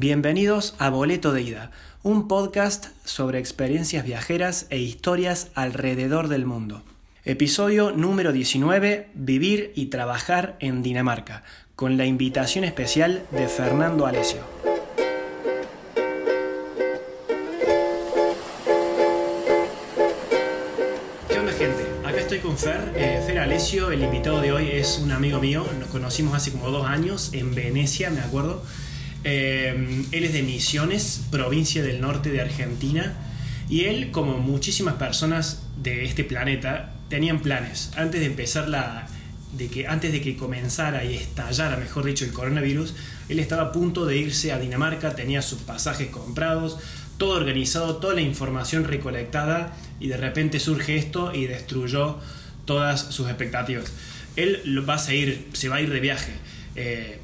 Bienvenidos a Boleto de Ida, un podcast sobre experiencias viajeras e historias alrededor del mundo. Episodio número 19, Vivir y trabajar en Dinamarca, con la invitación especial de Fernando Alesio. ¿Qué onda gente? Acá estoy con Fer. Eh, Fer Alesio, el invitado de hoy es un amigo mío, nos conocimos hace como dos años en Venecia, me acuerdo. Eh, él es de Misiones, provincia del norte de Argentina, y él, como muchísimas personas de este planeta, tenían planes. Antes de empezar la. De que, antes de que comenzara y estallara, mejor dicho, el coronavirus, él estaba a punto de irse a Dinamarca, tenía sus pasajes comprados, todo organizado, toda la información recolectada, y de repente surge esto y destruyó todas sus expectativas. Él va a se va a ir de viaje. Eh,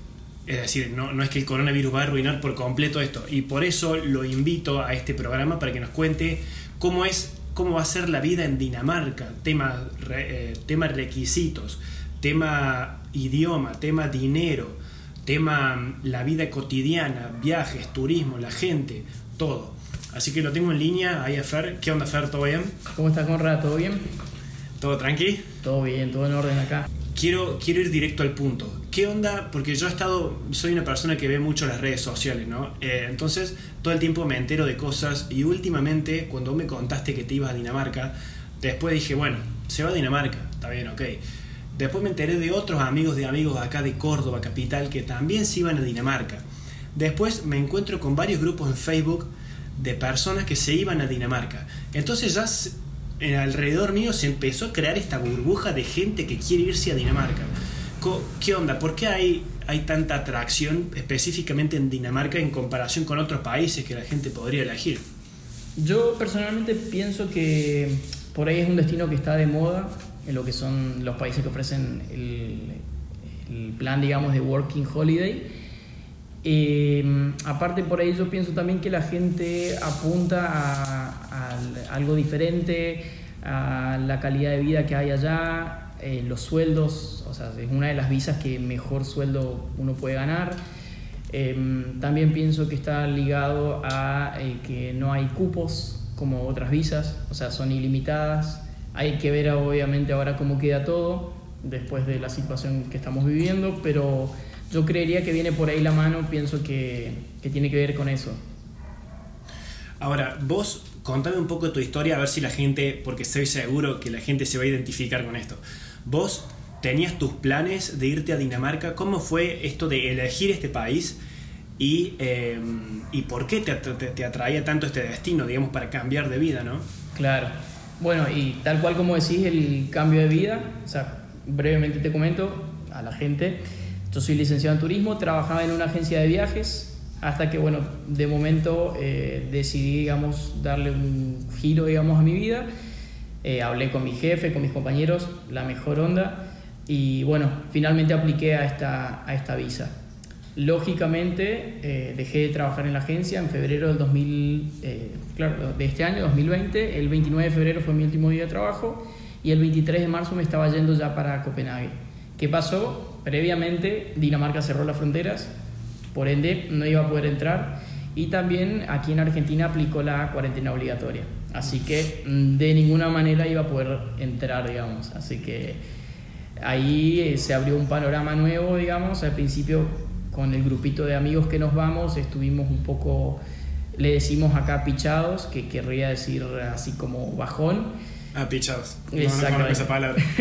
es decir, no, no, es que el coronavirus va a arruinar por completo esto. Y por eso lo invito a este programa para que nos cuente cómo es, cómo va a ser la vida en Dinamarca, tema, eh, tema requisitos, tema idioma, tema dinero, tema mm, la vida cotidiana, viajes, turismo, la gente, todo. Así que lo tengo en línea, ahí a Fer. ¿Qué onda Fer? ¿Todo bien? ¿Cómo estás, Conrad? ¿Todo bien? ¿Todo tranqui? Todo bien, todo en orden acá. Quiero, quiero ir directo al punto. ¿Qué onda? Porque yo he estado, soy una persona que ve mucho las redes sociales, ¿no? Eh, entonces, todo el tiempo me entero de cosas y últimamente, cuando me contaste que te ibas a Dinamarca, después dije, bueno, se va a Dinamarca, está bien, ok. Después me enteré de otros amigos de amigos acá de Córdoba, capital, que también se iban a Dinamarca. Después me encuentro con varios grupos en Facebook de personas que se iban a Dinamarca. Entonces ya alrededor mío se empezó a crear esta burbuja de gente que quiere irse a Dinamarca. ¿Qué onda? ¿Por qué hay, hay tanta atracción específicamente en Dinamarca en comparación con otros países que la gente podría elegir? Yo personalmente pienso que por ahí es un destino que está de moda en lo que son los países que ofrecen el, plan, digamos, de Working Holiday. Eh, aparte por ahí yo pienso también que la gente apunta a, algo diferente, a la calidad de vida que hay allá, eh, los sueldos, o sea, es una de las visas que mejor sueldo uno puede ganar. Eh, también pienso que está ligado a eh, que no hay cupos como otras visas, o sea, son ilimitadas. Hay que ver obviamente ahora cómo queda todo después de la situación que estamos viviendo, pero yo creería que viene por ahí la mano, pienso que, que tiene que ver con eso. Ahora, vos contame un poco tu historia, a ver si la gente, porque estoy seguro que la gente se va a identificar con esto. Vos tenías tus planes de irte a Dinamarca, ¿cómo fue esto de elegir este país? Y, eh, y por qué te, te, atraía tanto este destino, digamos, para cambiar de vida, ¿no? Claro. Bueno, y tal cual como decís, el cambio de vida, o sea, brevemente te comento a la gente, yo soy licenciado en turismo, trabajaba en una agencia de viajes, hasta que, bueno, de momento eh, decidí, digamos, darle un giro, digamos, a mi vida. Eh, hablé con mi jefe, con mis compañeros, la mejor onda, y bueno, finalmente apliqué a esta, a esta visa. Lógicamente, eh, dejé de trabajar en la agencia en febrero del 2000, eh, claro, de este año, 2020. El 29 de febrero fue mi último día de trabajo y el 23 de marzo me estaba yendo ya para Copenhague. ¿Qué pasó? Previamente, Dinamarca cerró las fronteras, por ende no iba a poder entrar y también aquí en Argentina aplicó la cuarentena obligatoria. Así que mm, de ninguna manera iba a poder entrar, digamos. Así que ahí eh, se abrió un panorama nuevo, digamos. Al principio con el grupito de amigos que nos vamos estuvimos un poco, le decimos acá pichados, que querría decir así como bajón. Ah, pichados. Exacto. No, no esa palabra.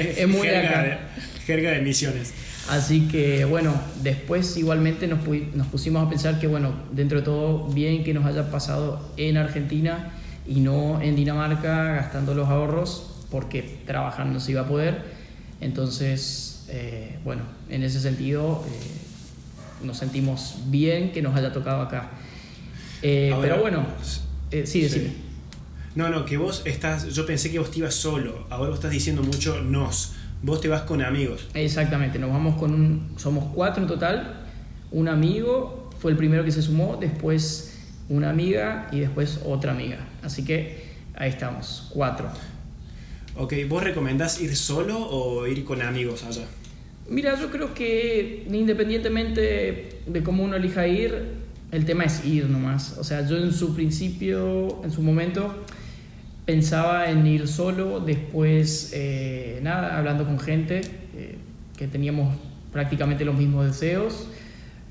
es muy jerga acá. De, jerga de misiones. Así que bueno, después igualmente nos, nos, pusimos a pensar que bueno, dentro de todo bien que nos haya pasado en Argentina y no en Dinamarca gastando los ahorros porque trabajar no se iba a poder. Entonces, eh, bueno, en ese sentido eh, nos sentimos bien que nos haya tocado acá. Eh, Ahora, pero bueno, eh, sí, decime. Sí. No, no, que vos estás, yo pensé que vos te ibas solo, ahora vos estás diciendo mucho nos, vos te vas con amigos. Exactamente, nos vamos con un, somos cuatro en total, un amigo fue el primero que se sumó, después una amiga y después otra amiga. Así que ahí estamos, cuatro. Ok, ¿vos recomendás ir solo o ir con amigos allá? Mira, yo creo que independientemente de cómo uno elija ir, el tema es ir nomás. O sea, yo en su principio, en su momento, pensaba en ir solo, después, eh, nada, hablando con gente eh, que teníamos prácticamente los mismos deseos,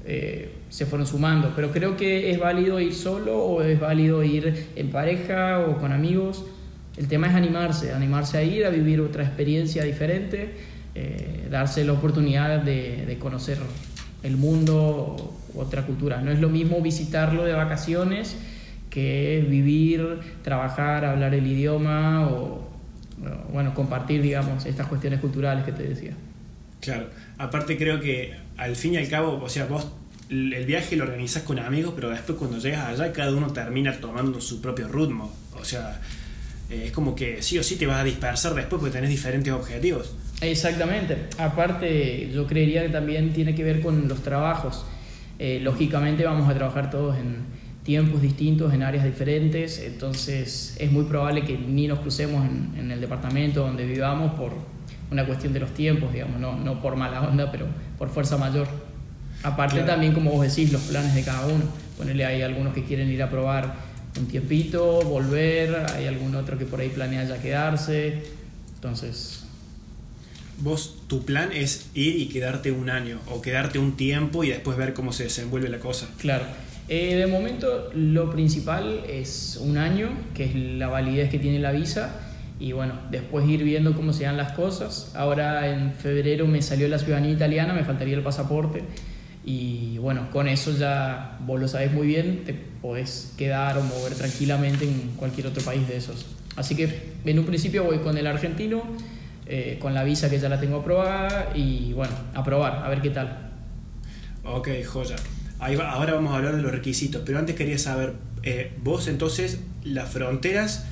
eh, se fueron sumando. Pero creo que es válido ir solo o es válido ir en pareja o con amigos. El tema es animarse, animarse a ir, a vivir otra experiencia diferente, darse la oportunidad de, de conocer el mundo, otra cultura. No es lo mismo visitarlo de vacaciones que vivir, trabajar, hablar el idioma o, bueno, compartir, digamos, estas cuestiones culturales que te decía. Claro, aparte creo que al fin y al cabo, o sea, vos el viaje lo organizas con amigos, pero después cuando llegas allá cada uno termina tomando su propio ritmo. O sea, eh, es como que sí o sí te vas a dispersar después porque tenés diferentes objetivos. Exactamente. Aparte, yo creería que también tiene que ver con los trabajos. Eh, lógicamente vamos a trabajar todos en tiempos distintos, en áreas diferentes, entonces es muy probable que ni nos crucemos en, el departamento donde vivamos por una cuestión de los tiempos, digamos, no, no por mala onda, pero por fuerza mayor. Aparte también, como vos decís, los planes de cada uno. Ponerle hay algunos que quieren ir a probar un tiempito, volver, hay algún otro que por ahí planea ya quedarse, entonces vos tu plan es ir y quedarte un año o quedarte un tiempo y después ver cómo se desenvuelve la cosa. Claro. Eh, de momento lo principal es un año, que es la validez que tiene la visa, y bueno, después ir viendo cómo se dan las cosas. Ahora en febrero me salió la ciudadanía italiana, me faltaría el pasaporte, y bueno, con eso ya vos lo sabes muy bien, te podés quedar o mover tranquilamente en cualquier otro país de esos. Así que en un principio voy con el argentino eh, con la visa que ya la tengo aprobada y bueno, a probar, a ver qué tal. Ok, joya. ahora vamos a hablar de los requisitos, pero antes quería saber, eh, vos entonces las fronteras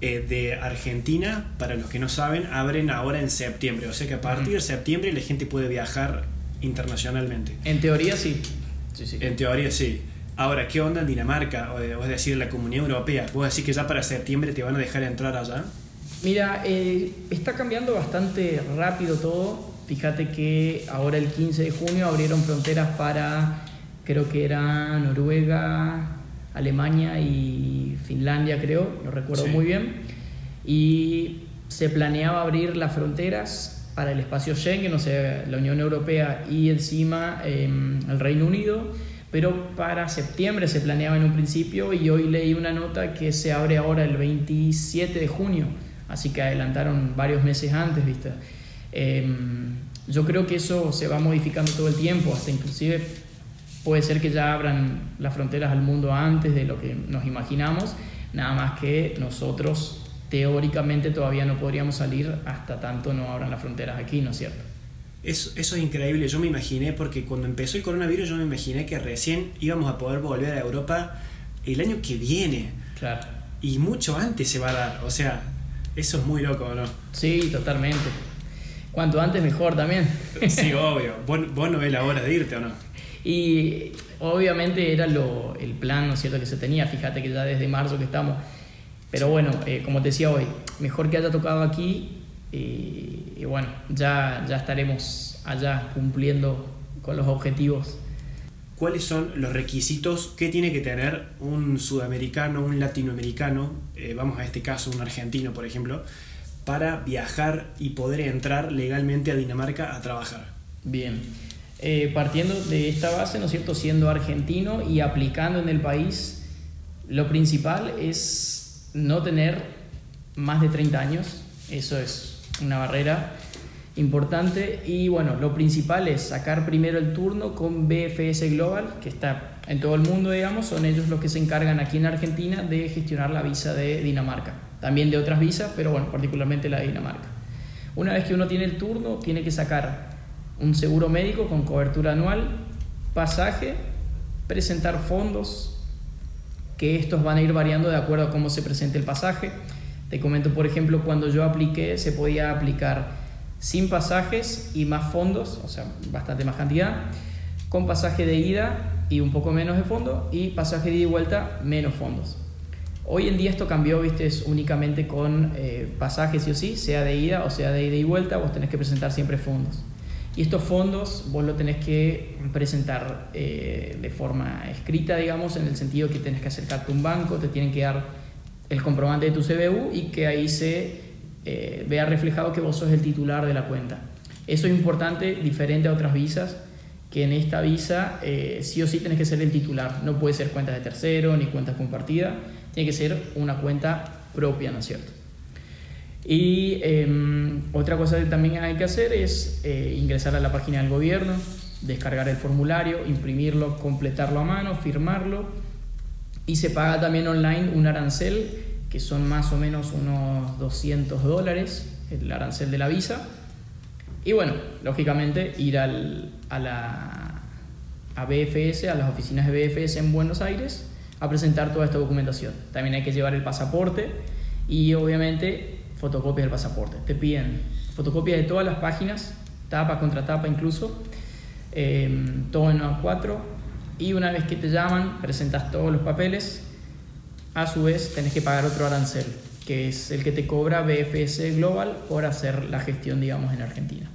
eh, de Argentina, para los que no saben, abren ahora en septiembre, o sea que a partir de septiembre la gente puede viajar internacionalmente. En teoría sí. sí, sí. En teoría sí. Ahora, ¿qué onda en Dinamarca? O, es decir, la Comunidad Europea. ¿Vos decís que ya para septiembre te van a dejar entrar allá? Mira, eh, está cambiando bastante rápido todo. Fíjate que ahora el 15 de junio abrieron fronteras para, creo que era Noruega, Alemania y Finlandia, creo, no recuerdo muy bien. Y se planeaba abrir las fronteras para el espacio Schengen, o sea, la Unión Europea y encima em, el Reino Unido, pero para septiembre se planeaba en un principio y hoy leí una nota que se abre ahora el 27 de junio así que adelantaron varios meses antes, ¿viste? Em, yo creo que eso se va modificando todo el tiempo, hasta inclusive puede ser que ya abran las fronteras al mundo antes de lo que nos imaginamos, nada más que nosotros teóricamente todavía no podríamos salir hasta tanto no abran las fronteras aquí, ¿no es cierto? Eso, eso es increíble, yo me imaginé, porque cuando empezó el coronavirus yo me imaginé que recién íbamos a poder volver a Europa el año que viene. Claro. Y mucho antes se va a dar, o sea, eso es muy loco, ¿no? Sí, totalmente. Cuanto antes mejor también. Sí, obvio. ¿Vos, no ves la hora de irte o no? Y obviamente era lo, el plan, ¿no es cierto?, que se tenía. Fíjate que ya desde marzo que estamos. Pero bueno, eh, como te decía hoy, mejor que haya tocado aquí y, y bueno, ya, ya estaremos allá cumpliendo con los objetivos cuáles son los requisitos que tiene que tener un sudamericano, un latinoamericano, eh, vamos a este caso un argentino por ejemplo, para viajar y poder entrar legalmente a Dinamarca a trabajar. Bien, eh, partiendo de esta base, ¿no es cierto?, siendo argentino y aplicando en el país, lo principal es no tener más de 30 años, eso es una barrera importante. Y bueno, lo principal es sacar primero el turno con BFS Global, que está en todo el mundo, digamos, son ellos los que se encargan aquí en Argentina de gestionar la visa de Dinamarca. También de otras visas, pero bueno, particularmente la de Dinamarca. Una vez que uno tiene el turno, tiene que sacar un seguro médico con cobertura anual, pasaje, presentar fondos, que estos van a ir variando de acuerdo a cómo se presente el pasaje. Te comento, por ejemplo, cuando yo apliqué, se podía aplicar sin pasajes y más fondos, o sea, bastante más cantidad, con pasaje de ida y un poco menos de fondo, y pasaje de ida y vuelta, menos fondos. Hoy en día esto cambió, viste, es únicamente con eh, pasajes sí o sí, sea de ida o sea de ida y vuelta, vos tenés que presentar siempre fondos. Y estos fondos vos lo tenés que presentar eh, de forma escrita, digamos, en el sentido que tenés que acercarte a un banco, te tienen que dar el comprobante de tu CBU y que ahí se eh, vea reflejado que vos sos el titular de la cuenta. Eso es importante, diferente a otras visas, que en esta visa eh, sí o sí tenés que ser el titular. No puede ser cuentas de tercero ni cuentas compartidas, tiene que ser una cuenta propia, ¿no es cierto? Y em, otra cosa que también hay que hacer es eh, ingresar a la página del gobierno, descargar el formulario, imprimirlo, completarlo a mano, firmarlo. Y se paga también online un arancel, que son más o menos unos 200 dólares, el arancel de la visa. Y bueno, lógicamente ir al, a la a BFS, a las oficinas de BFS en Buenos Aires, a presentar toda esta documentación. También hay que llevar el pasaporte y obviamente fotocopias del pasaporte. Te piden fotocopias de todas las páginas, tapa contra tapa incluso, em, todo en A4. Y una vez que te llaman, presentas todos los papeles. A su vez, tenés que pagar otro arancel, que es el que te cobra BFS Global por hacer la gestión, digamos, en Argentina.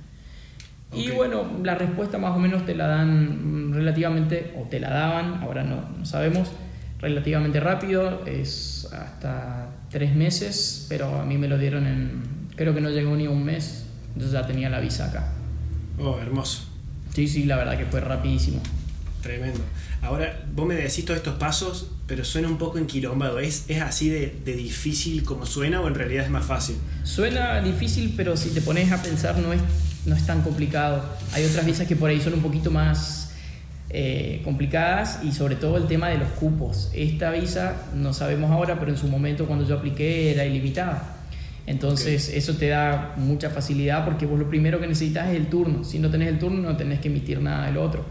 Y bueno, la respuesta más o menos te la dan relativamente, o te la daban, ahora no, no sabemos, relativamente rápido, es hasta tres meses, pero a mí me lo dieron en, creo que no llegó ni un mes, entonces ya tenía la visa acá. Oh, hermoso. Sí, sí, la verdad que fue rapidísimo. Tremendo. Ahora, vos me decís todos estos pasos, pero suena un poco enquilombado. ¿Es, es así de, de, difícil como suena o en realidad es más fácil? Suena difícil, pero si te pones a pensar no es, no es tan complicado. Hay otras visas que por ahí son un poquito más eh, complicadas y sobre todo el tema de los cupos. Esta visa no sabemos ahora, pero en su momento cuando yo apliqué era ilimitada. Entonces eso te da mucha facilidad porque vos lo primero que necesitas es el turno. Si no tenés el turno no tenés que emitir nada del otro.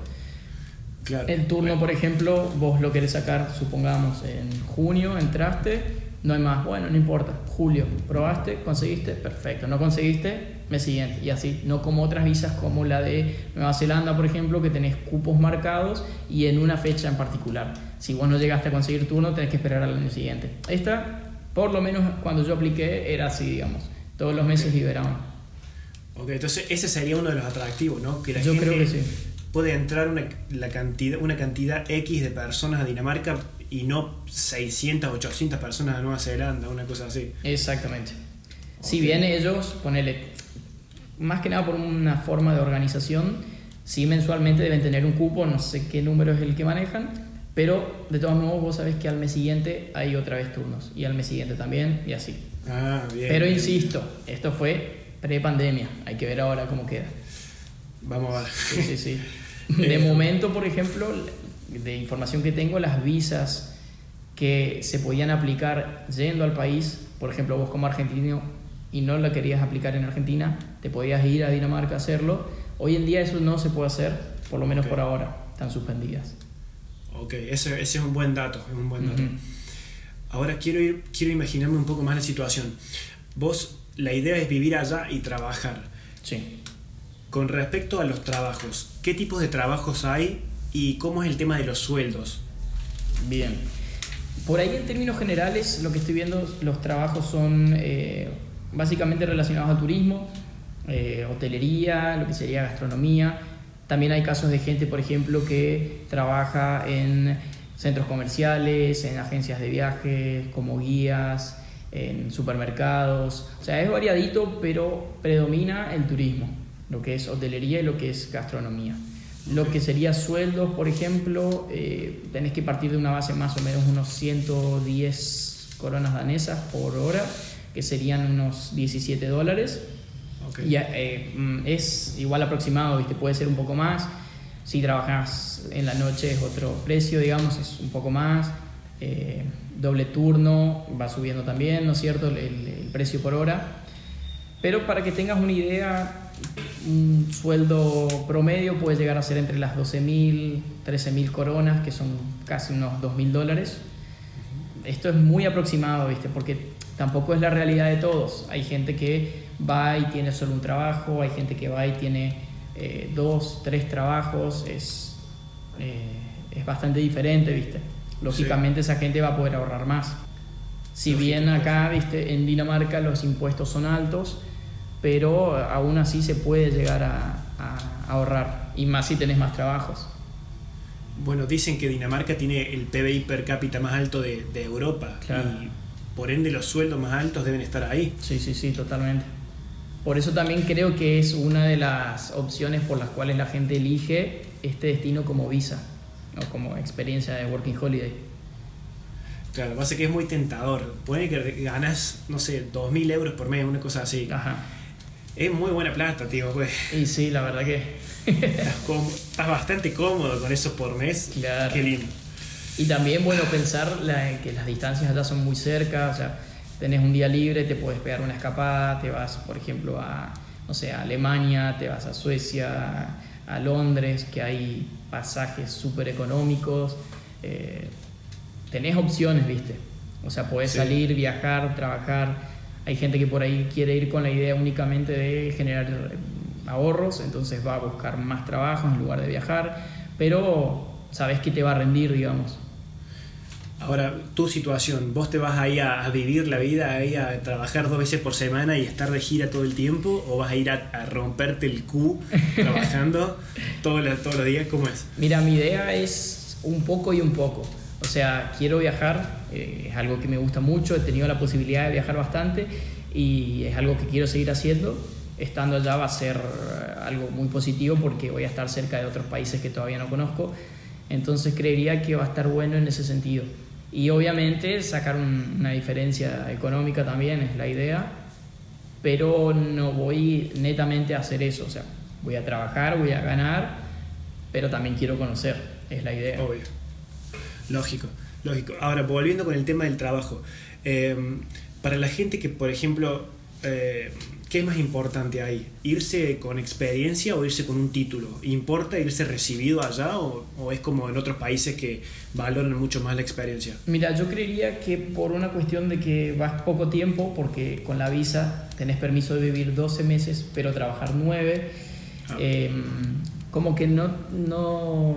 El turno, por ejemplo, vos lo querés sacar, supongamos, en junio entraste, no hay más, bueno, no importa, julio, probaste, conseguiste, perfecto, no conseguiste, mes siguiente, y así, no como otras visas como la de Nueva Zelanda, por ejemplo, que tenés cupos marcados y en una fecha en particular. Si vos no llegaste a conseguir turno, tenés que esperar al año siguiente. Esta, por lo menos cuando yo apliqué, era así, digamos, todos los meses liberaban. Ok, entonces ese sería uno de los atractivos, ¿no? Que la yo creo que sí puede entrar una, la cantidad, una cantidad X de personas a Dinamarca y no 600, 800 personas a Nueva Zelanda, una cosa así. Exactamente. Si bien ellos, ponele, más que nada por una forma de organización, sí mensualmente deben tener un cupo, no sé qué número es el que manejan, pero de todos modos vos sabés que al mes siguiente hay otra vez turnos y al mes siguiente también y así. Ah, bien. Pero insisto, esto fue pre-pandemia, hay que ver ahora cómo queda. Vamos a ver. Sí, sí, sí. De eh, momento, por ejemplo, de información que tengo, las visas que se podían aplicar yendo al país, por ejemplo, vos como argentino y no la querías aplicar en Argentina, te podías ir a Dinamarca a hacerlo. Hoy en día eso no se puede hacer, por lo menos por ahora, están suspendidas. Ok, ese, ese, es un buen dato, es un buen dato. Ahora quiero, ir, quiero imaginarme un poco más la situación. Vos, la idea es vivir allá y trabajar. Sí. Con respecto a los trabajos, ¿qué tipos de trabajos hay y cómo es el tema de los sueldos? Bien. Por ahí en términos generales lo que estoy viendo, los trabajos son eh, básicamente relacionados a turismo, eh, hotelería, lo que sería gastronomía. También hay casos de gente, por ejemplo, que trabaja en centros comerciales, en agencias de viajes, como guías, en supermercados. O sea, es variadito, pero predomina el turismo lo que es hotelería y lo que es gastronomía. Lo que sería sueldos, por ejemplo, eh, tenés que partir de una base más o menos unos 110 coronas danesas por hora, que serían unos 17 dólares. Y eh, mm, es igual aproximado, ¿viste? puede ser un poco más. Si trabajas en la noche es otro precio, digamos, es un poco más. Eh, doble turno va subiendo también, ¿no es cierto? El, el precio por hora. Pero para que tengas una idea, un sueldo promedio puede llegar a ser entre las 12.000, 13.000 coronas, que son casi unos 2.000 dólares. Esto es muy aproximado, ¿viste? Porque tampoco es la realidad de todos. Hay gente que va y tiene solo un trabajo, hay gente que va y tiene eh, dos, tres trabajos, es, eh, es bastante diferente, ¿viste? Lógicamente esa gente va a poder ahorrar más. Si bien acá, ¿viste? En Dinamarca los impuestos son altos, pero aún así se puede llegar a, ahorrar. Y más si tenés más trabajos. Bueno, dicen que Dinamarca tiene el PBI per cápita más alto de, Europa. Y por ende los sueldos más altos deben estar ahí. Sí, sí, sí, totalmente. Por eso también creo que es una de las opciones por las cuales la gente elige este destino como visa o como experiencia de Working Holiday. Claro, lo que pasa es que es muy tentador. Puede que ganas, no sé, 2.000 euros por mes, una cosa así. Ajá. Es muy buena plata, tío. Pues. Y sí, la verdad que. estás, bastante cómodo con eso por mes. Claro. Qué lindo. Y también, bueno, pensar que las distancias allá son muy cerca. O sea, tenés un día libre, te puedes pegar una escapada, te vas, por ejemplo, a, no sé, a Alemania, te vas a Suecia, a Londres, que hay pasajes súper económicos. Eh, tenés opciones, ¿viste? O sea, podés salir, viajar, trabajar. Hay gente que por ahí quiere ir con la idea únicamente de generar eh, ahorros, entonces va a buscar más trabajo en lugar de viajar, pero sabes que te va a rendir, digamos. Ahora, tu situación, ¿vos te vas ahí a, vivir la vida, ahí a trabajar dos veces por semana y estar de gira todo el tiempo? ¿O vas a ir a, romperte el Q trabajando todos los días? ¿Cómo es? Mira, mi idea es un poco y un poco. O sea, quiero viajar, eh, es algo que me gusta mucho, he tenido la posibilidad de viajar bastante y es algo que quiero seguir haciendo. Estando allá va a ser eh, algo muy positivo porque voy a estar cerca de otros países que todavía no conozco. Entonces creería que va a estar bueno en ese sentido. Y obviamente sacar una diferencia económica también es la idea, pero no voy netamente a hacer eso. O sea, voy a trabajar, voy a ganar, pero también quiero conocer, es la idea. Obvio. Lógico, lógico. Ahora, volviendo con el tema del trabajo. Eh, para la gente que, por ejemplo, eh, ¿qué es más importante ahí? ¿Irse con experiencia o irse con un título? ¿Importa irse recibido allá o, es como en otros países que valoran mucho más la experiencia? Mira, yo creería que por una cuestión de que vas poco tiempo, porque con la visa tenés permiso de vivir 12 meses, pero trabajar 9, ah. em, como que no, no,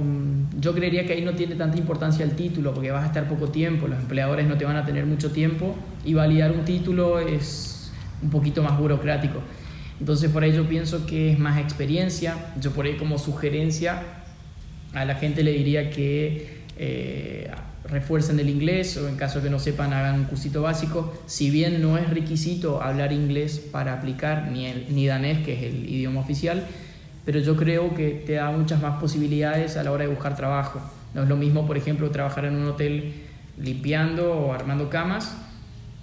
yo creería que ahí no tiene tanta importancia el título, porque vas a estar poco tiempo, los empleadores no te van a tener mucho tiempo y validar un título es un poquito más burocrático. Entonces por ahí yo pienso que es más experiencia. Yo por ahí como sugerencia a la gente le diría que eh, refuercen el inglés o en caso que no sepan hagan un cursito básico. Si bien no es requisito hablar inglés para aplicar, ni, ni danés, que es el idioma oficial, pero yo creo que te da muchas más posibilidades a la hora de buscar trabajo. No es lo mismo, por ejemplo, trabajar en un hotel limpiando o armando camas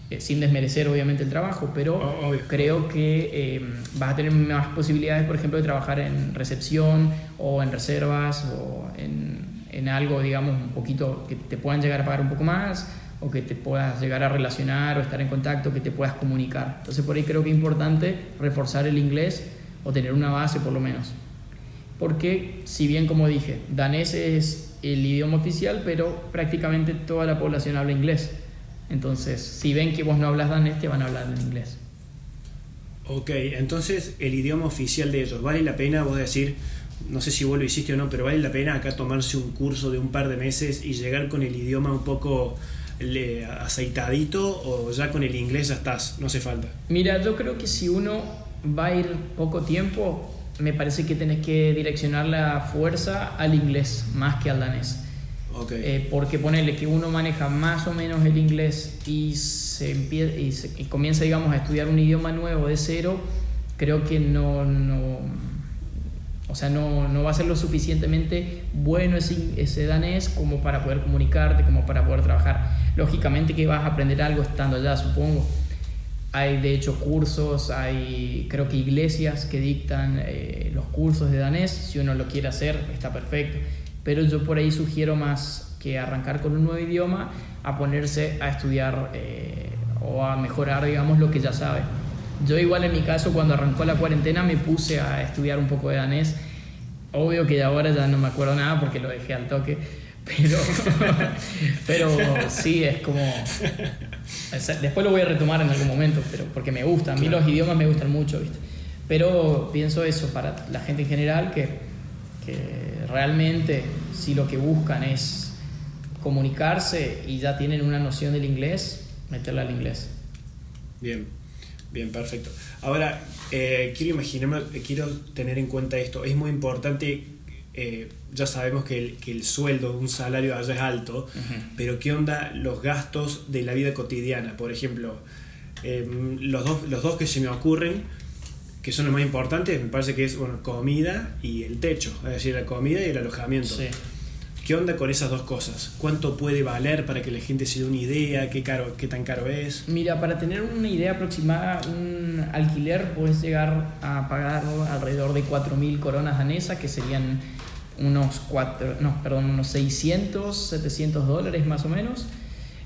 eh, sin desmerecer obviamente el trabajo, pero creo que eh, vas a tener más posibilidades, por ejemplo, de trabajar en recepción o en reservas o en, en, algo, digamos, un poquito que te puedan llegar a pagar un poco más o que te puedas llegar a relacionar o estar en contacto, que te puedas comunicar. Entonces por ahí creo que es importante reforzar el inglés o tener una base por lo menos. Porque si bien como dije, danés es el idioma oficial, pero prácticamente toda la población habla inglés. Entonces, si ven que vos no hablas danés, te van a hablar en inglés. Ok, entonces el idioma oficial de ellos, ¿vale la pena vos decir, no sé si vos lo hiciste o no, pero vale la pena acá tomarse un curso de un par de meses y llegar con el idioma un poco aceitadito o ya con el inglés ya estás, no hace falta? Mira, yo creo que si uno va a ir poco tiempo, me parece que tenés que direccionar la fuerza al inglés más que al danés. Eh, porque ponerle que uno maneja más o menos el inglés y, se, y, comienza, digamos, a estudiar un idioma nuevo de cero, creo que no, no o sea, no, no, va a ser lo suficientemente bueno ese, ese, danés como para poder comunicarte, como para poder trabajar. Lógicamente que vas a aprender algo estando allá, supongo. Hay de hecho cursos, hay creo que iglesias que dictan eh, los cursos de danés. Si uno lo quiere hacer, está perfecto pero yo por ahí sugiero más que arrancar con un nuevo idioma a ponerse a estudiar eh, o a mejorar, digamos, lo que ya sabe. Yo igual en mi caso, cuando arrancó la cuarentena, me puse a estudiar un poco de danés. Obvio que ahora ya no me acuerdo nada porque lo dejé al toque, pero, pero sí, es como... Después lo voy a retomar en algún momento, pero porque me gusta. A mí los idiomas me gustan mucho, ¿viste? Pero pienso eso para la gente en general, que que realmente si lo que buscan es comunicarse y ya tienen una noción del inglés, meterla al inglés. Bien. Bien, perfecto. Ahora, eh, quiero imaginarme, quiero tener en cuenta esto. Es muy importante, eh, ya sabemos que el, que el, sueldo, un salario allá es alto, pero ¿qué onda los gastos de la vida cotidiana? Por ejemplo, em, los, dos, los dos que se me ocurren, que son los más importantes, me parece que es bueno, comida y el techo, es decir, la comida y el alojamiento. Sí. ¿Qué onda con esas dos cosas? ¿Cuánto puede valer para que la gente se dé una idea? ¿Qué, caro, qué tan caro es? Mira, para tener una idea aproximada, un alquiler puedes llegar a pagar alrededor de 4.000 coronas danesas, que serían unos, cuatro, no, perdón, unos 600, 700 dólares más o menos.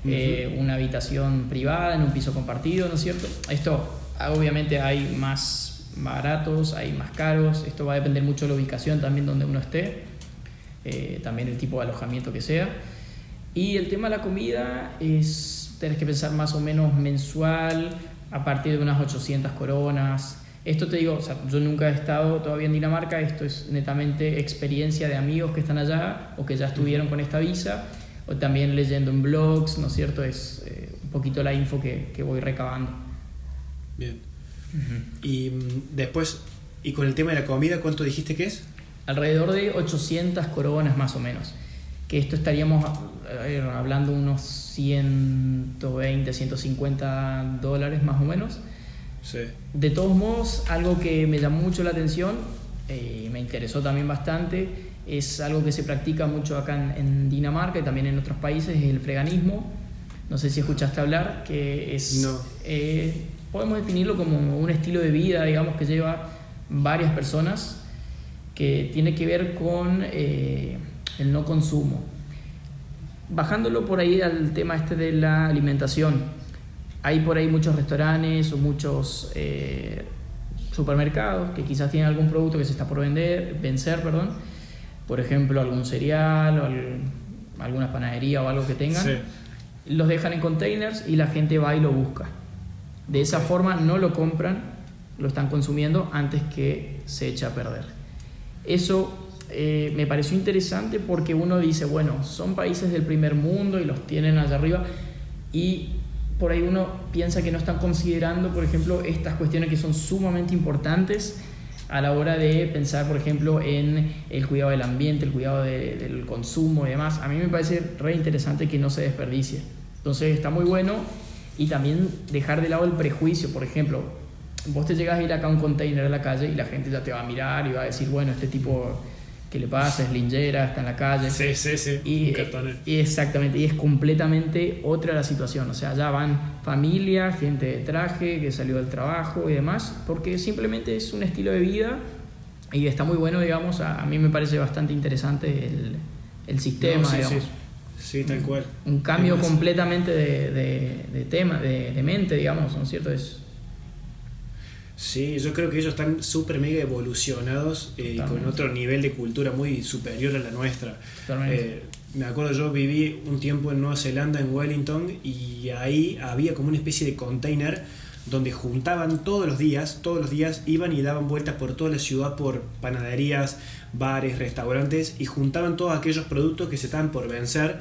Eh, una habitación privada en un piso compartido, ¿no es cierto? Esto, obviamente, hay más baratos, hay más caros. Esto va a depender mucho de la ubicación también donde uno esté. Eh, también el tipo de alojamiento que sea. Y el tema de la comida es, tienes que pensar más o menos mensual, a partir de unas 800 coronas. Esto te digo, o sea, yo nunca he estado todavía en Dinamarca, esto es netamente experiencia de amigos que están allá o que ya estuvieron con esta visa, o también leyendo en blogs, ¿no es cierto? Es eh, un poquito la info que, que voy recabando. Bien. Y mm, después, ¿y con el tema de la comida, cuánto dijiste que es? Alrededor de 800 coronas más o menos. Que esto estaríamos hablando unos 120, 150 dólares más o menos. De todos modos, algo que me llamó mucho la atención, eh, me interesó también bastante, es algo que se practica mucho acá en, Dinamarca y también en otros países, es el freganismo. No sé si escuchaste hablar, que es... Eh, podemos definirlo como un estilo de vida, digamos, que lleva varias personas que tiene que ver con eh, el no consumo. Bajándolo por ahí al tema este de la alimentación, hay por ahí muchos restaurantes o muchos eh, supermercados que quizás tienen algún producto que se está por vender, vencer, perdón, por ejemplo algún cereal o alguna panadería o algo que tengan, los dejan en containers y la gente va y lo busca. De esa forma no lo compran, lo están consumiendo antes que se eche a perder. Eso eh, me pareció interesante porque uno dice, bueno, son países del primer mundo y los tienen allá arriba y por ahí uno piensa que no están considerando, por ejemplo, estas cuestiones que son sumamente importantes a la hora de pensar, por ejemplo, en el cuidado del ambiente, el cuidado del consumo y demás. A mí me parece re interesante que no se desperdicie. Entonces está muy bueno y también dejar de lado el prejuicio, por ejemplo, vos te llegas a ir acá a un container a la calle y la gente ya te va a mirar y va a decir, bueno, este tipo que le pasa es linjera, está en la calle. Sí, sí, sí. Y, y, exactamente, y es completamente otra la situación. O sea, ya van familia, gente de traje que salió del trabajo y demás, porque simplemente es un estilo de vida y está muy bueno, digamos. A, mí me parece bastante interesante el, el sistema, digamos. Sí. tal cual. Un cambio completamente de, de, de, tema, de, de mente, digamos, ¿no es cierto? Es, Sí, yo creo que ellos están súper mega evolucionados y eh, con otro nivel de cultura muy superior a la nuestra. Eh, me acuerdo, yo viví un tiempo en Nueva Zelanda, en Wellington, y ahí había como una especie de container donde juntaban todos los días, todos los días iban y daban vueltas por toda la ciudad por panaderías, bares, restaurantes y juntaban todos aquellos productos que se estaban por vencer.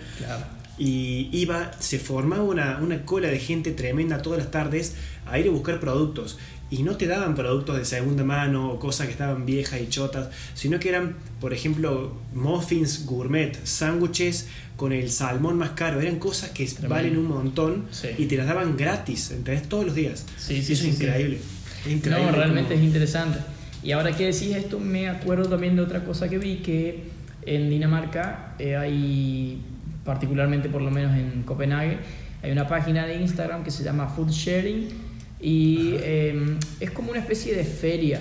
Y iba, se formaba una, una cola de gente tremenda todas las tardes a ir a buscar productos y no te daban productos de segunda mano o cosas que estaban viejas y chotas, sino que eran, por ejemplo, muffins gourmet, sándwiches con el salmón más caro, eran cosas que valen un montón y te las daban gratis, ¿entendés? Todos los días. Sí, sí, Eso es increíble. increíble. No, realmente es interesante. Y ahora que decís esto, me acuerdo también de otra cosa que vi, que en Dinamarca eh, hay, particularmente por lo menos en Copenhague, hay una página de Instagram que se llama Food Sharing y em, es como una especie de feria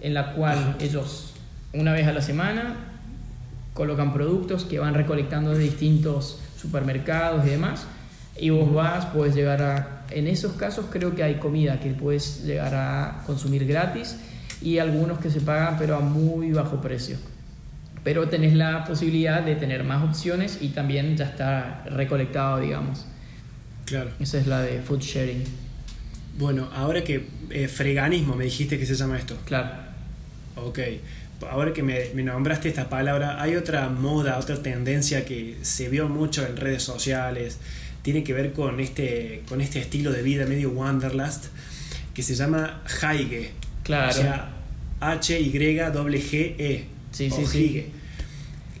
en la cual ellos una vez a la semana colocan productos que van recolectando de distintos supermercados y demás. Y vos vas, puedes llegar a... En esos casos creo que hay comida que puedes llegar a consumir gratis y algunos que se pagan pero a muy bajo precio. Pero tenés la posibilidad de tener más opciones y también ya está recolectado, digamos. Claro. Esa es la de food sharing. Bueno, ahora que eh, freganismo me dijiste que se llama esto. Claro. Ok. Ahora que me, nombraste esta palabra, hay otra moda, otra tendencia que se vio mucho en redes sociales, tiene que ver con este, con este estilo de vida medio wanderlust, que se llama Haige. Claro. O sea, H-Y-G-E. Sí, o sí, sí. Hige.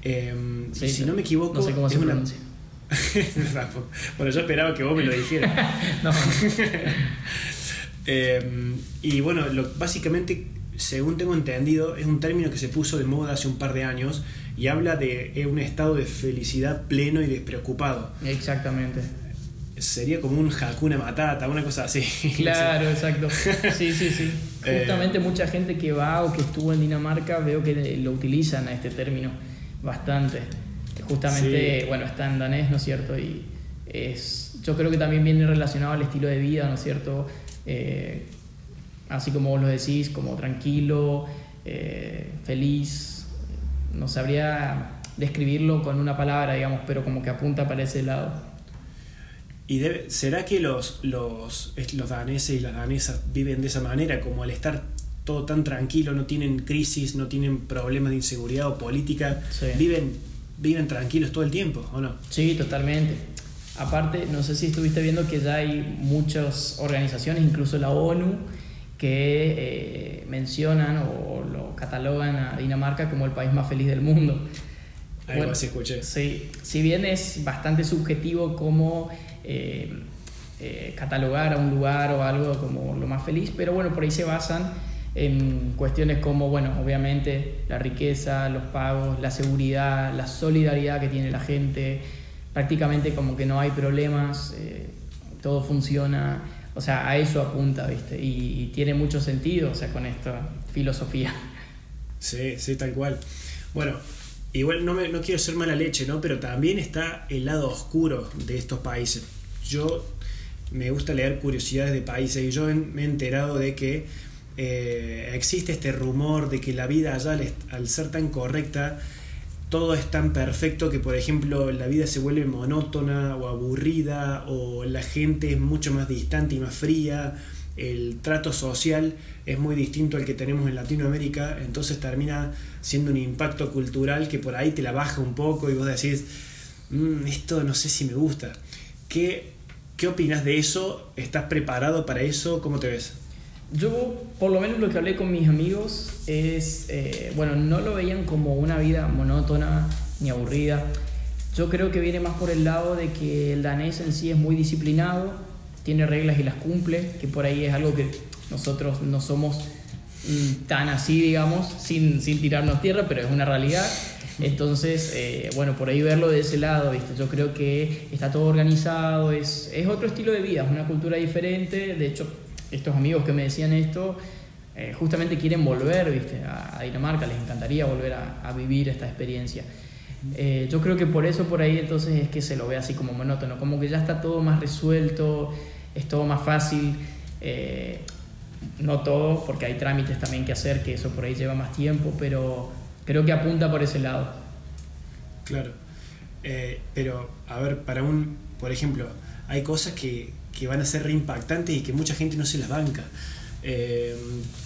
Em, Sí, si sí. no me equivoco, No sé cómo es se una. pronuncia. bueno, yo esperaba que vos me lo dijeras. No, Eh, y bueno, lo- básicamente, según tengo entendido, es un término que se puso de moda hace un par de años y habla de eh, un estado de felicidad pleno y despreocupado. exactamente. Sería como un Hakuna Matata, una cosa así. Claro, exacto. Sí, sí, sí. Eh, Justamente mucha gente que va o que estuvo en Dinamarca veo que lo utilizan a este término bastante. Justamente, Sí. bueno, está en danés, ¿no es cierto? Y es, yo creo que también viene relacionado al estilo de vida, ¿no es cierto? Eh, así como vos lo decís, como tranquilo, eh, feliz. No sabría describirlo con una palabra, digamos, pero como que apunta para ese lado. ¿Y debe- será que los, los, los daneses y las danesas viven de esa manera, como al estar todo tan tranquilo, no tienen crisis, no tienen problemas de inseguridad o política, Sí. viven, viven tranquilos todo el tiempo, ¿o no? Sí, totalmente. Aparte, no sé si estuviste viendo que ya hay muchas organizaciones, incluso la ONU, que eh, mencionan o lo catalogan a Dinamarca como el país más feliz del mundo. Algo Bueno, así escuché. Sí, si bien es bastante subjetivo como eh, eh, catalogar a un lugar o algo como lo más feliz, pero bueno, por ahí se basan en cuestiones como, bueno, obviamente la riqueza, los pagos, la seguridad, la solidaridad que tiene la gente, prácticamente como que no hay problemas, eh, todo funciona, o sea, a eso apunta, ¿viste? Y, y tiene mucho sentido, o sea, con esta filosofía. Sí, sí, tal cual. Bueno, igual no, me, no quiero ser mala leche, ¿no? Pero también está el lado oscuro de estos países. Yo me gusta leer curiosidades de países y yo me he enterado de que eh, existe este rumor de que la vida allá, al, al ser tan correcta, todo es tan perfecto que, por ejemplo, la vida se vuelve monótona o aburrida o la gente es mucho más distante y más fría, el trato social es muy distinto al que tenemos en Latinoamérica, entonces termina siendo un impacto cultural que por ahí te la baja un poco y vos decís, "Mm, esto no sé si me gusta. ¿Qué, ¿Qué opinas de eso? ¿Estás preparado para eso? ¿Cómo te ves? Yo, por lo menos lo que hablé con mis amigos es, eh, bueno, no lo veían como una vida monótona ni aburrida. Yo creo que viene más por el lado de que el danés en sí es muy disciplinado, tiene reglas y las cumple, que por ahí es algo que nosotros no somos mm, tan así, digamos, sin, sin tirarnos tierra, pero es una realidad. Entonces, eh, bueno, por ahí verlo de ese lado, ¿viste? Yo creo que está todo organizado, es, es otro estilo de vida, es una cultura diferente. De hecho, estos amigos que me decían esto, eh, justamente quieren volver, ¿viste? A, a Dinamarca, les encantaría volver a, vivir esta experiencia. Eh, yo creo que por eso, por ahí, entonces es que se lo ve así como monótono, como que ya está todo más resuelto, es todo más fácil. eh, no todo, porque hay trámites también que hacer, que eso por ahí lleva más tiempo, pero creo que apunta por ese lado. Claro. Pero, a ver, para un, por ejemplo, hay cosas que, que van a ser reimpactantes y que mucha gente no se las banca. Eh,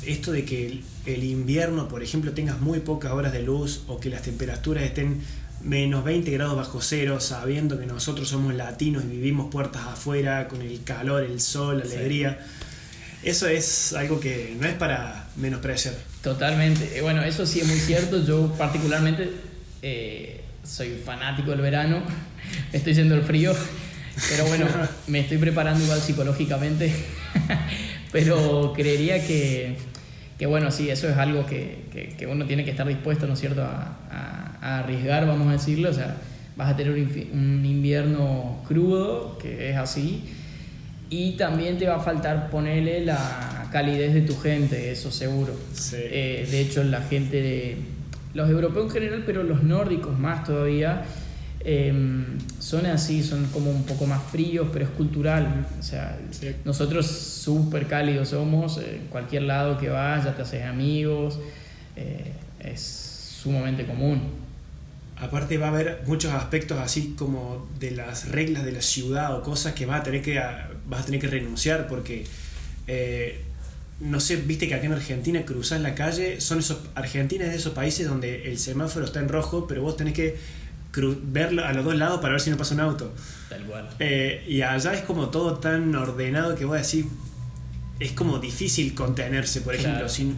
esto de que el, el invierno, por ejemplo, tengas muy pocas horas de luz o que las temperaturas estén menos 20 grados bajo cero, sabiendo que nosotros somos latinos y vivimos puertas afuera con el calor, el sol, la Sí. alegría. Eso es algo que no es para menospreciar. Totalmente. Eh, Bueno, eso sí es muy cierto. Yo particularmente eh, soy fanático del verano. Estoy yendo el frío. Pero bueno, me estoy preparando igual psicológicamente. Pero creería que, que bueno, sí, eso es algo que, que- que uno tiene que estar dispuesto, ¿no es cierto?, a, a- a arriesgar, vamos a decirlo. O sea, vas a tener un, invierno crudo, que es así. Y también te va a faltar ponerle la calidez de tu gente, eso seguro. Sí. Eh, de hecho, la gente, de, los europeos en general, pero los nórdicos más todavía, eh, son así, son como un poco más fríos, pero es cultural. O sea, Sí. nosotros súper cálidos somos, eh, en cualquier lado que vas ya te haces amigos, eh, es sumamente común. Aparte va a haber muchos aspectos así como de las reglas de la ciudad o cosas que vas a tener que, vas a tener que renunciar porque eh, no sé, viste que acá en Argentina cruzás la calle, son esos Argentina es de esos países donde el semáforo está en rojo, pero vos tenés que verlo a los dos lados para ver si no pasa un auto. Tal cual. Eh, y allá es como todo tan ordenado que vos decís, es como difícil contenerse, por ejemplo, si,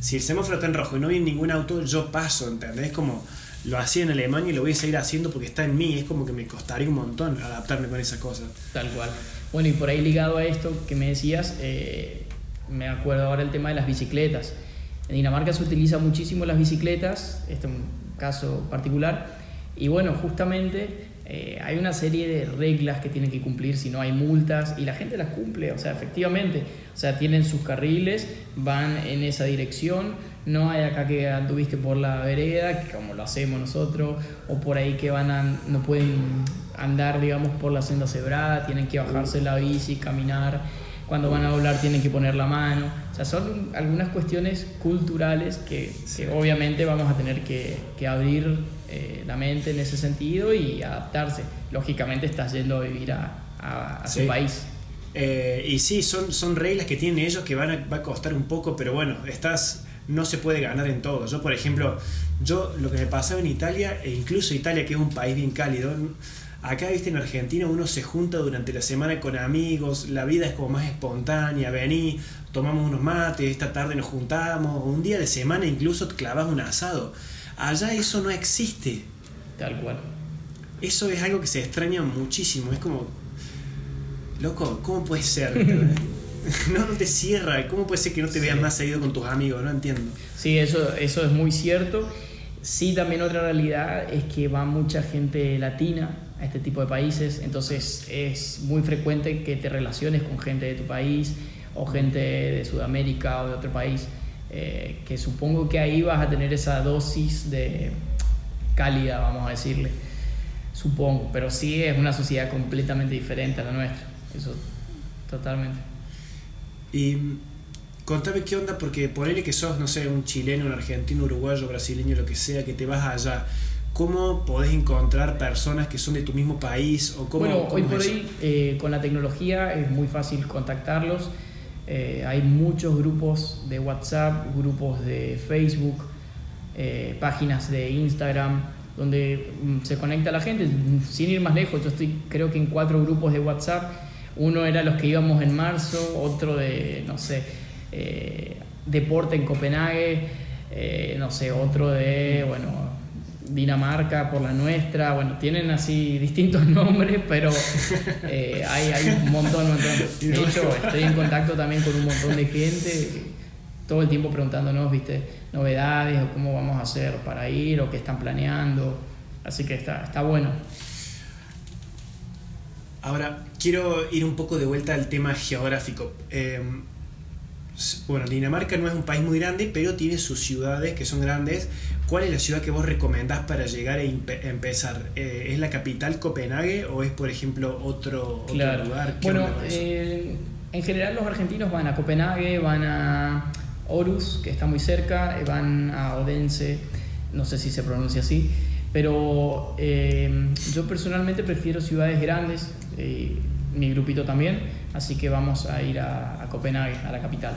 si el semáforo está en rojo y no viene ningún auto, yo paso, ¿entendés? Como lo hacía en Alemania y lo voy a seguir haciendo porque está en mí, es como que me costaría un montón adaptarme con esa cosa. Tal cual. Bueno, y por ahí ligado a esto que me decías, eh, me acuerdo ahora el tema de las bicicletas. En Dinamarca se utiliza muchísimo las bicicletas, este es un caso particular, y bueno, justamente eh, hay una serie de reglas que tienen que cumplir, si no hay multas, y la gente las cumple, o sea, efectivamente, o sea, tienen sus carriles, van en esa dirección, no hay acá que anduviste por la vereda, como lo hacemos nosotros, o por ahí que van a, no pueden andar, digamos, por la senda cebrada, tienen que bajarse la bici, caminar, cuando van a hablar tienen que poner la mano, o sea, son algunas cuestiones culturales que, obviamente vamos a tener que, que abrir eh, la mente en ese sentido y adaptarse. Lógicamente estás yendo a vivir a, a, su país. Eh, y sí, son, son reglas que tienen ellos que van a, va a costar un poco, pero bueno, estás, no se puede ganar en todo. Yo, por ejemplo, yo lo que me pasaba en Italia, e incluso Italia, que es un país bien cálido, acá, viste, en Argentina uno se junta durante la semana con amigos, la vida es como más espontánea, vení, tomamos unos mates, esta tarde nos juntamos, un día de semana incluso clavas un asado. Allá eso no existe. Tal cual. Eso es algo que se extraña muchísimo. Es como, loco, ¿cómo puede ser? no, no te cierra. ¿Cómo puede ser que no te veas más seguido con tus amigos? No entiendo. Sí, eso, eso es muy cierto. Sí, también otra realidad es que va mucha gente latina a este tipo de países, entonces es muy frecuente que te relaciones con gente de tu país o gente de Sudamérica o de otro país. Eh, que supongo que ahí vas a tener esa dosis de cálida, vamos a decirle, supongo, pero sí es una sociedad completamente diferente a la nuestra, eso totalmente. Y contame qué onda, porque ponele que sos, no sé, un chileno, un argentino, uruguayo, brasileño, lo que sea, que te vas allá. ¿Cómo podés encontrar personas que son de tu mismo país? O cómo, bueno, hoy por hoy eh, con la tecnología es muy fácil contactarlos. Eh, hay muchos grupos de WhatsApp, grupos de Facebook, eh, páginas de Instagram, donde mm, se conecta la gente. Sin ir más lejos, yo estoy creo que en cuatro grupos de WhatsApp. Uno era los que íbamos en marzo, otro de, no sé, eh, deporte en Copenhague, no sé, otro de, bueno, Dinamarca por la nuestra, bueno, tienen así distintos nombres, pero eh, hay, hay, un montón, un montón. De hecho, estoy en contacto también con un montón de gente, todo el tiempo preguntándonos, viste, novedades o cómo vamos a hacer para ir o qué están planeando. Así que está, está bueno. Ahora, quiero ir un poco de vuelta al tema geográfico. Eh, bueno, Dinamarca no es un país muy grande, pero tiene sus ciudades que son grandes. ¿Cuál es la ciudad que vos recomendás para llegar a empezar? Eh, ¿Es la capital Copenhague o es, por ejemplo, otro, lugar? Bueno, eh, en general los argentinos van a Copenhague, van a Orus, que está muy cerca, eh, van a Odense, no sé si se pronuncia así, pero yo personalmente prefiero ciudades grandes, mi grupito también, así que vamos a ir a, a Copenhague, a la capital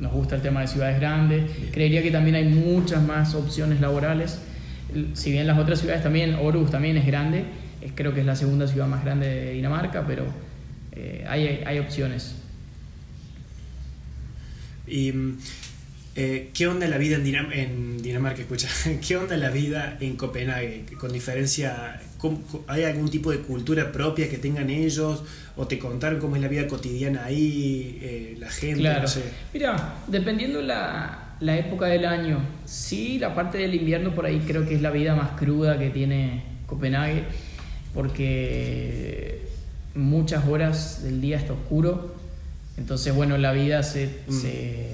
nos gusta el tema de ciudades grandes. Creería que también hay muchas más opciones laborales. Si bien las otras ciudades también, Orus también es grande, creo que es la segunda ciudad más grande de Dinamarca, pero eh, hay, hay, opciones. ¿Y eh, qué onda la vida en, en Dinamarca? Escucha, ¿qué onda la vida en Copenhague? Con diferencia ¿Hay algún tipo de cultura propia que tengan ellos? ¿O te contaron cómo es la vida cotidiana ahí, eh, la gente? Claro. Mira, dependiendo la, la época del año, sí, la parte del invierno por ahí creo que es la vida más cruda que tiene Copenhague, porque muchas horas del día está oscuro. Entonces, bueno, la vida se, mm. se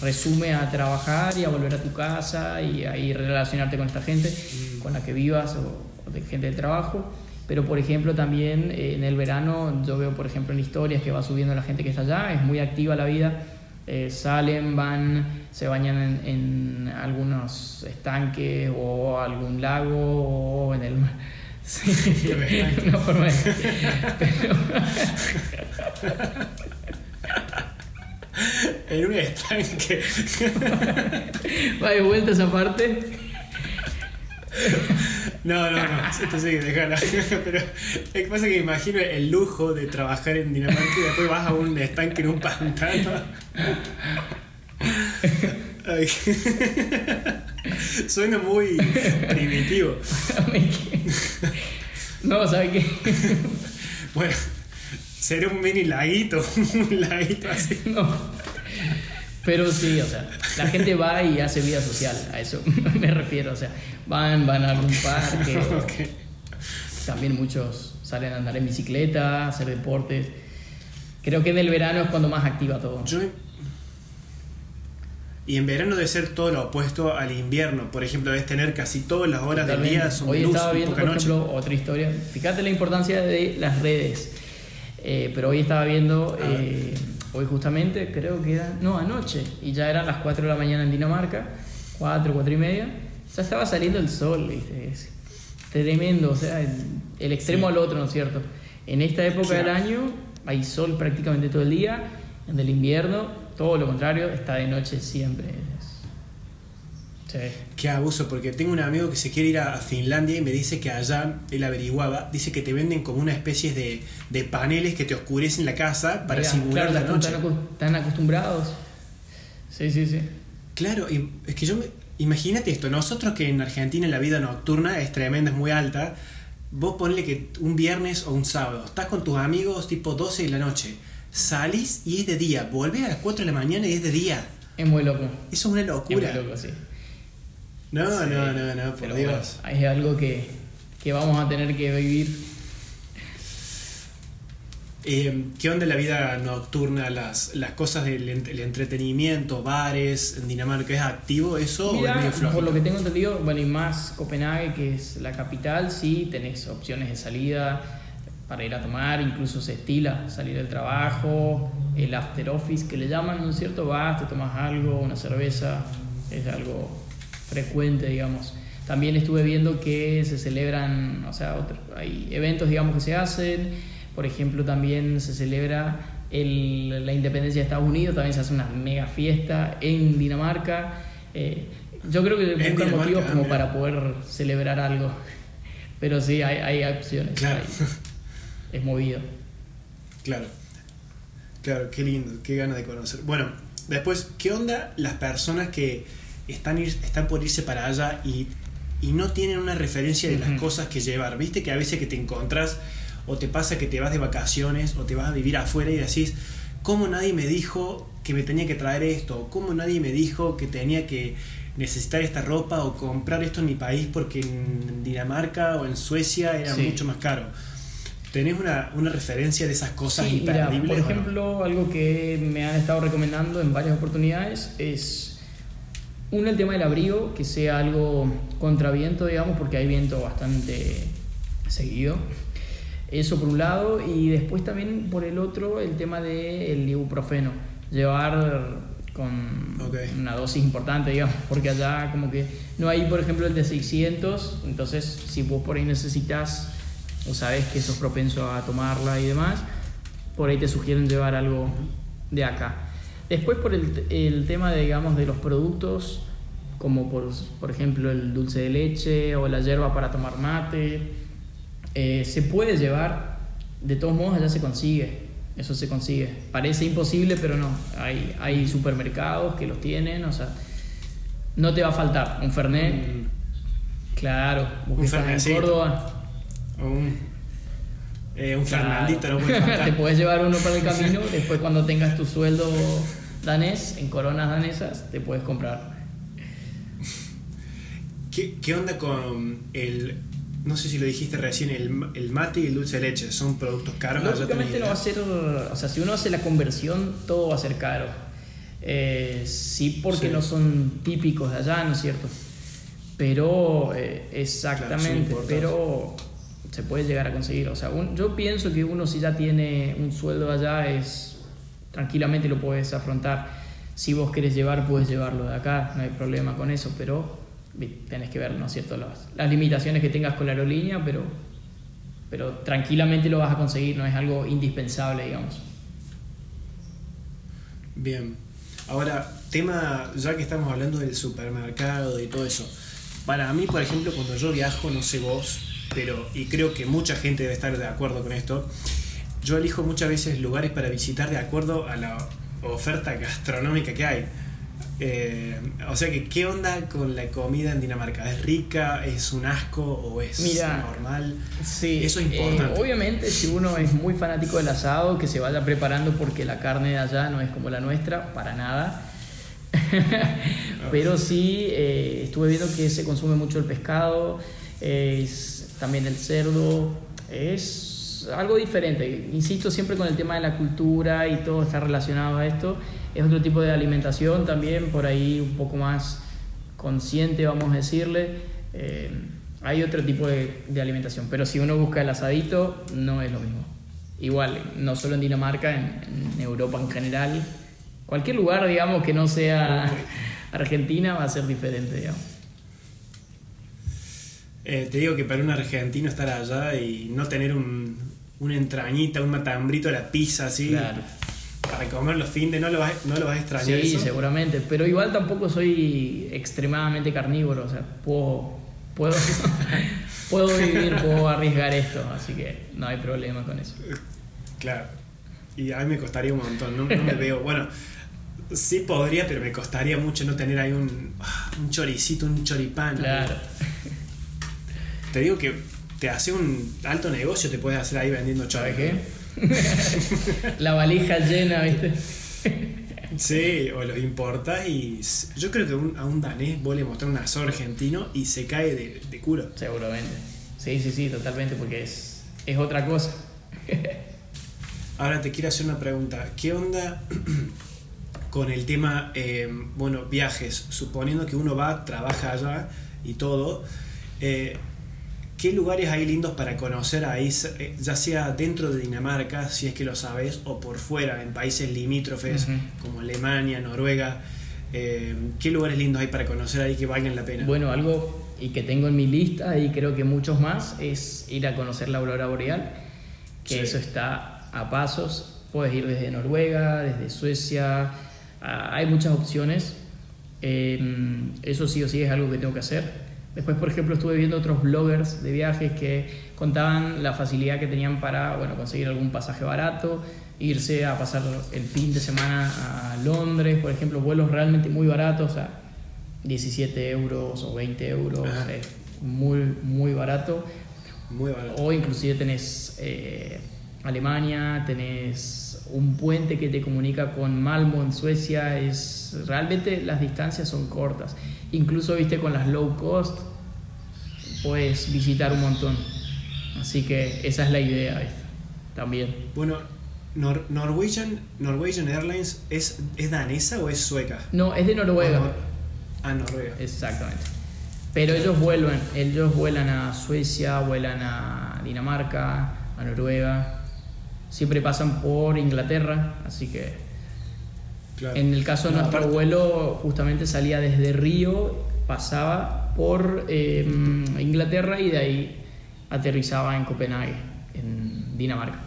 resume a trabajar y a volver a tu casa y a ir relacionarte con esta gente mm. con la que vivas o, de gente del trabajo. Pero, por ejemplo, también eh, en el verano, yo veo, por ejemplo, en historias que va subiendo la gente que está allá, es muy activa la vida. Eh, salen, van, se bañan en, algunos estanques o algún lago o en el mar. Sí, una forma de... en un estanque. Va de vuelta esa parte. No, no, no, esto sí, déjalo. Pero es que pasa que imagino el lujo de trabajar en Dinamarca y después vas a un estanque en un pantano. Ay. Suena muy primitivo. no, ¿sabes qué? bueno, será un mini laguito, un laguito así. No. Pero sí, o sea, la gente va y hace vida social, a eso me refiero. O sea, van, van a algún parque. También muchos salen a andar en bicicleta, a hacer deportes. Creo que en el verano es cuando más activa todo. y en verano debe ser todo lo opuesto al invierno. Por ejemplo, debes tener casi todas las horas del día son Hoy estaba viendo, por ejemplo, otra historia. Fíjate la importancia de las redes. Eh, pero hoy estaba viendo Hoy justamente creo que era, no, anoche, y ya eran las 4 de la mañana en Dinamarca, 4, 4 y media, ya estaba saliendo el sol, ¿viste? Es tremendo, o sea, el, extremo al otro, ¿no es cierto? En esta época del año hay sol prácticamente todo el día, en el invierno todo lo contrario, está de noche siempre. Qué abuso, porque tengo un amigo que se quiere ir a Finlandia y me dice que allá, él averiguaba, dice que te venden como una especie de, de paneles que te oscurecen la casa para simular la noche. Están, acostumbrados. Sí, sí, sí. Claro, y es que yo me, imagínate esto, nosotros que en Argentina la vida nocturna es tremenda, es muy alta, vos ponle que un viernes o un sábado, estás con tus amigos tipo 12 de la noche, salís y es de día, vuelves a las 4 de la mañana y es de día. Es muy loco. Eso es una locura. Es muy loco, sí. No, no, no, no, por Dios. es algo que, que, vamos a tener que vivir. Eh, ¿Qué onda la vida nocturna, las, las cosas del entretenimiento, bares en Dinamarca? ¿Es activo eso o es medio flojo? Por lo que tengo entendido, bueno, y más Copenhague, que es la capital, sí tenés opciones de salida para ir a tomar, incluso se estila salir del trabajo, el after office que le llaman, ¿no es cierto? Vas, te tomas algo, una cerveza, es algo frecuente, digamos. También estuve viendo que se celebran, o sea, hay eventos, digamos, que se hacen. Por ejemplo, también se celebra el, la independencia de Estados Unidos, también se hace una mega fiesta en Dinamarca. Eh, yo creo que buscan motivos como ah, para poder celebrar algo. Pero sí, hay, hay opciones. Claro. es movido. Claro. Claro, qué lindo, qué ganas de conocer. Bueno, después, ¿qué onda las personas que están, están por irse para allá y, no tienen una referencia de las cosas que llevar. Viste que a veces que te encontrás o te pasa que te vas de vacaciones o te vas a vivir afuera y decís, ¿cómo nadie me dijo que me tenía que traer esto? ¿Cómo nadie me dijo que tenía que necesitar esta ropa o comprar esto en mi país porque en Dinamarca o en Suecia era mucho más caro? ¿Tenés una, referencia de esas cosas sí, por ejemplo, algo que me han estado recomendando en varias oportunidades es uno, el tema del abrigo, que sea algo contra viento, digamos, porque hay viento bastante seguido. Eso por un lado, y después también por el otro, el tema del ibuprofeno. Llevar con una dosis importante, digamos, porque allá como que no hay, por ejemplo, el de 600, entonces si vos por ahí necesitas o sabes que sos propenso a tomarla y demás, por ahí te sugieren llevar algo de acá. Después por el, el tema, de, digamos, de los productos, como por, por, ejemplo el dulce de leche o la hierba para tomar mate, eh, se puede llevar, de todos modos allá se consigue, eso se consigue. Parece imposible, pero no, hay, hay supermercados que los tienen, o sea, no te va a faltar un Fernet. Mm. Claro, un Fernet en Córdoba. Un, eh, un Fernandito no puede faltar. te puedes llevar uno para el camino, después cuando tengas tu sueldo danés, en coronas danesas, te puedes comprar. ¿Qué, ¿Qué, onda con el, no sé si lo dijiste recién, el, el mate y el dulce de leche? ¿Son productos caros? Lógicamente no va a ser, o sea, si uno hace la conversión, todo va a ser caro. Eh, sí, porque no son típicos de allá, ¿no es cierto? Pero, eh, exactamente, pero se puede llegar a conseguir. O sea, yo pienso que uno si ya tiene un sueldo allá es tranquilamente lo puedes afrontar. Si vos querés llevar, puedes llevarlo de acá, no hay problema con eso, pero tenés que ver, ¿no es cierto?, las, limitaciones que tengas con la aerolínea, pero, pero tranquilamente lo vas a conseguir, no es algo indispensable, digamos. Bien. Ahora, tema, ya que estamos hablando del supermercado y todo eso, para mí, por ejemplo, cuando yo viajo, no sé vos, pero, y creo que mucha gente debe estar de acuerdo con esto, yo elijo muchas veces lugares para visitar de acuerdo a la oferta gastronómica que hay. Eh, o sea que, ¿qué onda con la comida en Dinamarca? ¿Es rica? ¿Es un asco? ¿O es normal? Sí, eso es importante. Eh, obviamente, si uno es muy fanático del asado, que se vaya preparando porque la carne de allá no es como la nuestra, para nada. Pero sí, eh, estuve viendo que se consume mucho el pescado, es, también el cerdo, es algo diferente. Insisto siempre con el tema de la cultura y todo está relacionado a esto es otro tipo de alimentación también, por ahí un poco más consciente, vamos a decirle. Eh, hay otro tipo de, alimentación, pero si uno busca el asadito, no es lo mismo. Igual, no solo en Dinamarca, en, Europa en general, cualquier lugar, digamos, que no sea Argentina va a ser diferente, digamos. Eh, te digo que para un argentino estar allá y no tener un, una entrañita, un matambrito a la pizza así, claro para comer los fines, no lo vas, no lo vas a extrañar. Sí, seguramente, pero igual tampoco soy extremadamente carnívoro, o sea, puedo, puedo, puedo vivir, puedo arriesgar esto, así que no hay problema con eso. Claro, y a mí me costaría un montón, no, me veo, bueno, sí podría, pero me costaría mucho no tener ahí un, un choricito, un choripán. Claro. Te digo que te hace un alto negocio, te puedes hacer ahí vendiendo choripán. qué? la valija llena, ¿viste? Sí, o lo importas y yo creo que a un danés vos le mostrar un asado argentino y se cae de, de culo. Seguramente. Sí, sí, sí, totalmente, porque es, es otra cosa. Ahora te quiero hacer una pregunta. ¿Qué onda con el tema, eh, bueno, viajes? Suponiendo que uno va, trabaja allá y todo. Eh, ¿Qué lugares hay lindos para conocer ahí, eh, ya sea dentro de Dinamarca, si es que lo sabes, o por fuera, en países limítrofes como Alemania, Noruega? Eh, ¿Qué lugares lindos hay para conocer ahí que valgan la pena? Bueno, algo y que tengo en mi lista y creo que muchos más es ir a conocer la aurora boreal, que eso está a pasos. Puedes ir desde Noruega, desde Suecia, hay muchas opciones. Eh, eso sí o sí es algo que tengo que hacer Después, por ejemplo, estuve viendo otros bloggers de viajes que contaban la facilidad que tenían para bueno, conseguir algún pasaje barato, irse a pasar el fin de semana a Londres, por ejemplo, vuelos realmente muy baratos, sea, 17 euros o 20 euros, muy, muy barato. Muy barato. O inclusive tenés eh, Alemania, tenés un puente que te comunica con Malmo en Suecia, es realmente las distancias son cortas. Incluso, viste, con las low cost puedes visitar un montón. Así que esa es la idea también. Bueno, Norwegian, Norwegian Airlines ¿es, ¿es danesa o es sueca? No, es de Noruega. Ah, Noruega. Exactamente. Pero ellos vuelven, ellos vuelan a Suecia, vuelan a Dinamarca, a Noruega. Siempre pasan por Inglaterra, así que en el caso de nuestro vuelo, justamente salía desde Río, pasaba por em, Inglaterra y de ahí aterrizaba en Copenhague, en Dinamarca.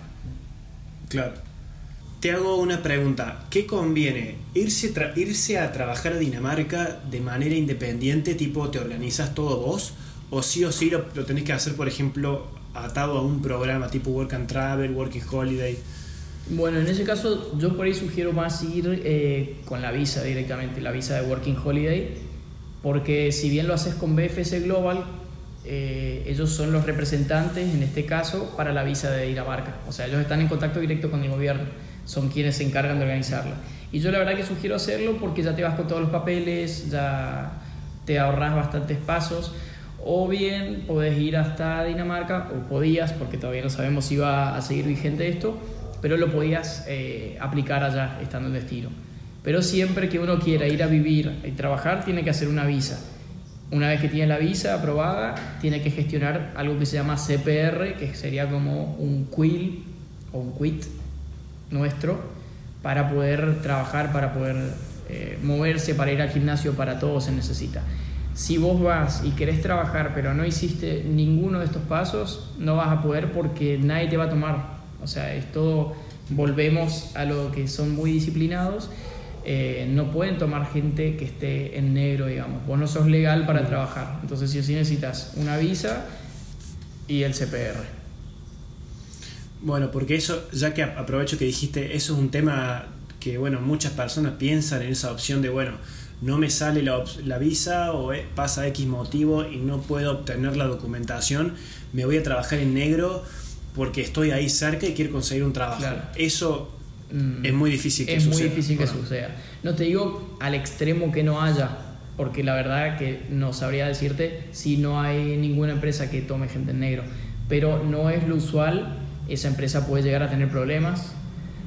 Claro. Te hago una pregunta. ¿Qué conviene? ¿Irse, irse a trabajar a Dinamarca de manera independiente, tipo te organizas todo vos? ¿O sí o sí lo, lo tenés que hacer, por ejemplo, atado a un programa tipo Work and Travel, Working Holiday? Bueno, en ese caso yo por ahí sugiero más ir eh, con la visa directamente, la visa de Working Holiday, porque si bien lo haces con BFS Global, eh, ellos son los representantes en este caso para la visa de ir a barca. O sea, ellos están en contacto directo con el gobierno, son quienes se encargan de organizarla. Y yo la verdad que sugiero hacerlo porque ya te vas con todos los papeles, ya te ahorras bastantes pasos. O bien podés ir hasta Dinamarca, o podías, porque todavía no sabemos si va a seguir vigente esto, pero lo podías eh, aplicar allá estando en destino. Pero siempre que uno quiera ir a vivir y trabajar, tiene que hacer una visa. Una vez que tiene la visa aprobada, tiene que gestionar algo que se llama CPR, que sería como un quill o un quit nuestro, para poder trabajar, para poder eh, moverse, para ir al gimnasio, para todo se necesita. Si vos vas y querés trabajar, pero no hiciste ninguno de estos pasos, no vas a poder porque nadie te va a tomar o sea, es todo, volvemos a lo que son muy disciplinados eh, no pueden tomar gente que esté en negro, digamos. Vos no sos legal para trabajar. Entonces, sí o sí necesitas una visa y el CPR. Bueno, porque eso, ya que aprovecho que dijiste, eso es un tema que, bueno, muchas personas piensan en esa opción de, bueno, no me sale la, la, visa o eh, pasa X motivo y no puedo obtener la documentación, me voy a trabajar en negro porque estoy ahí cerca y quiero conseguir un trabajo. Eso mm, es muy difícil que es suceda. Muy difícil que suceda. No te digo al extremo que no haya, porque la verdad que no sabría decirte si no hay ninguna empresa que tome gente en negro, pero no es lo usual, esa empresa puede llegar a tener problemas,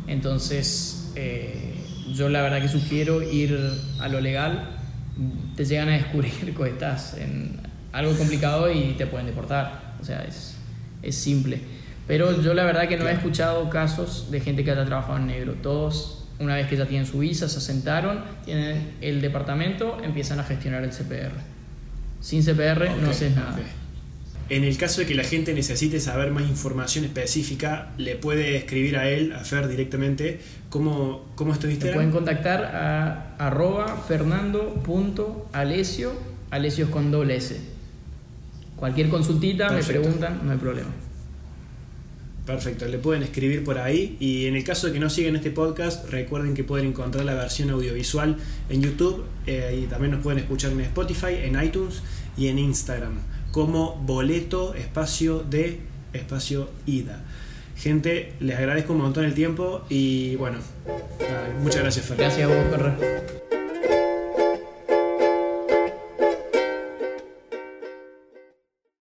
entonces eh, yo la verdad que sugiero ir a lo legal, te llegan a descubrir que estás en algo complicado y te pueden deportar, o sea, es, es simple. Pero yo la verdad que no he escuchado casos de gente que haya trabajado en negro. Todos, una vez que ya tienen su visa, se asentaron, tienen el departamento, empiezan a gestionar el CPR. Sin CPR no haces nada. En el caso de que la gente necesite saber más información específica, le puede escribir a él, a Fer directamente. ¿Cómo, cómo estuviste? pueden contactar a arroba fernando.alesio, alesio con doble S. Cualquier consultita me preguntan, no hay problema. Perfecto, le pueden escribir por ahí. Y en el caso de que no sigan este podcast, recuerden que pueden encontrar la versión audiovisual en YouTube eh, y también nos pueden escuchar en Spotify, en iTunes y en Instagram como boleto espacio de espacio ida. Gente, les agradezco un montón el tiempo y bueno, muchas gracias Gracias a vos,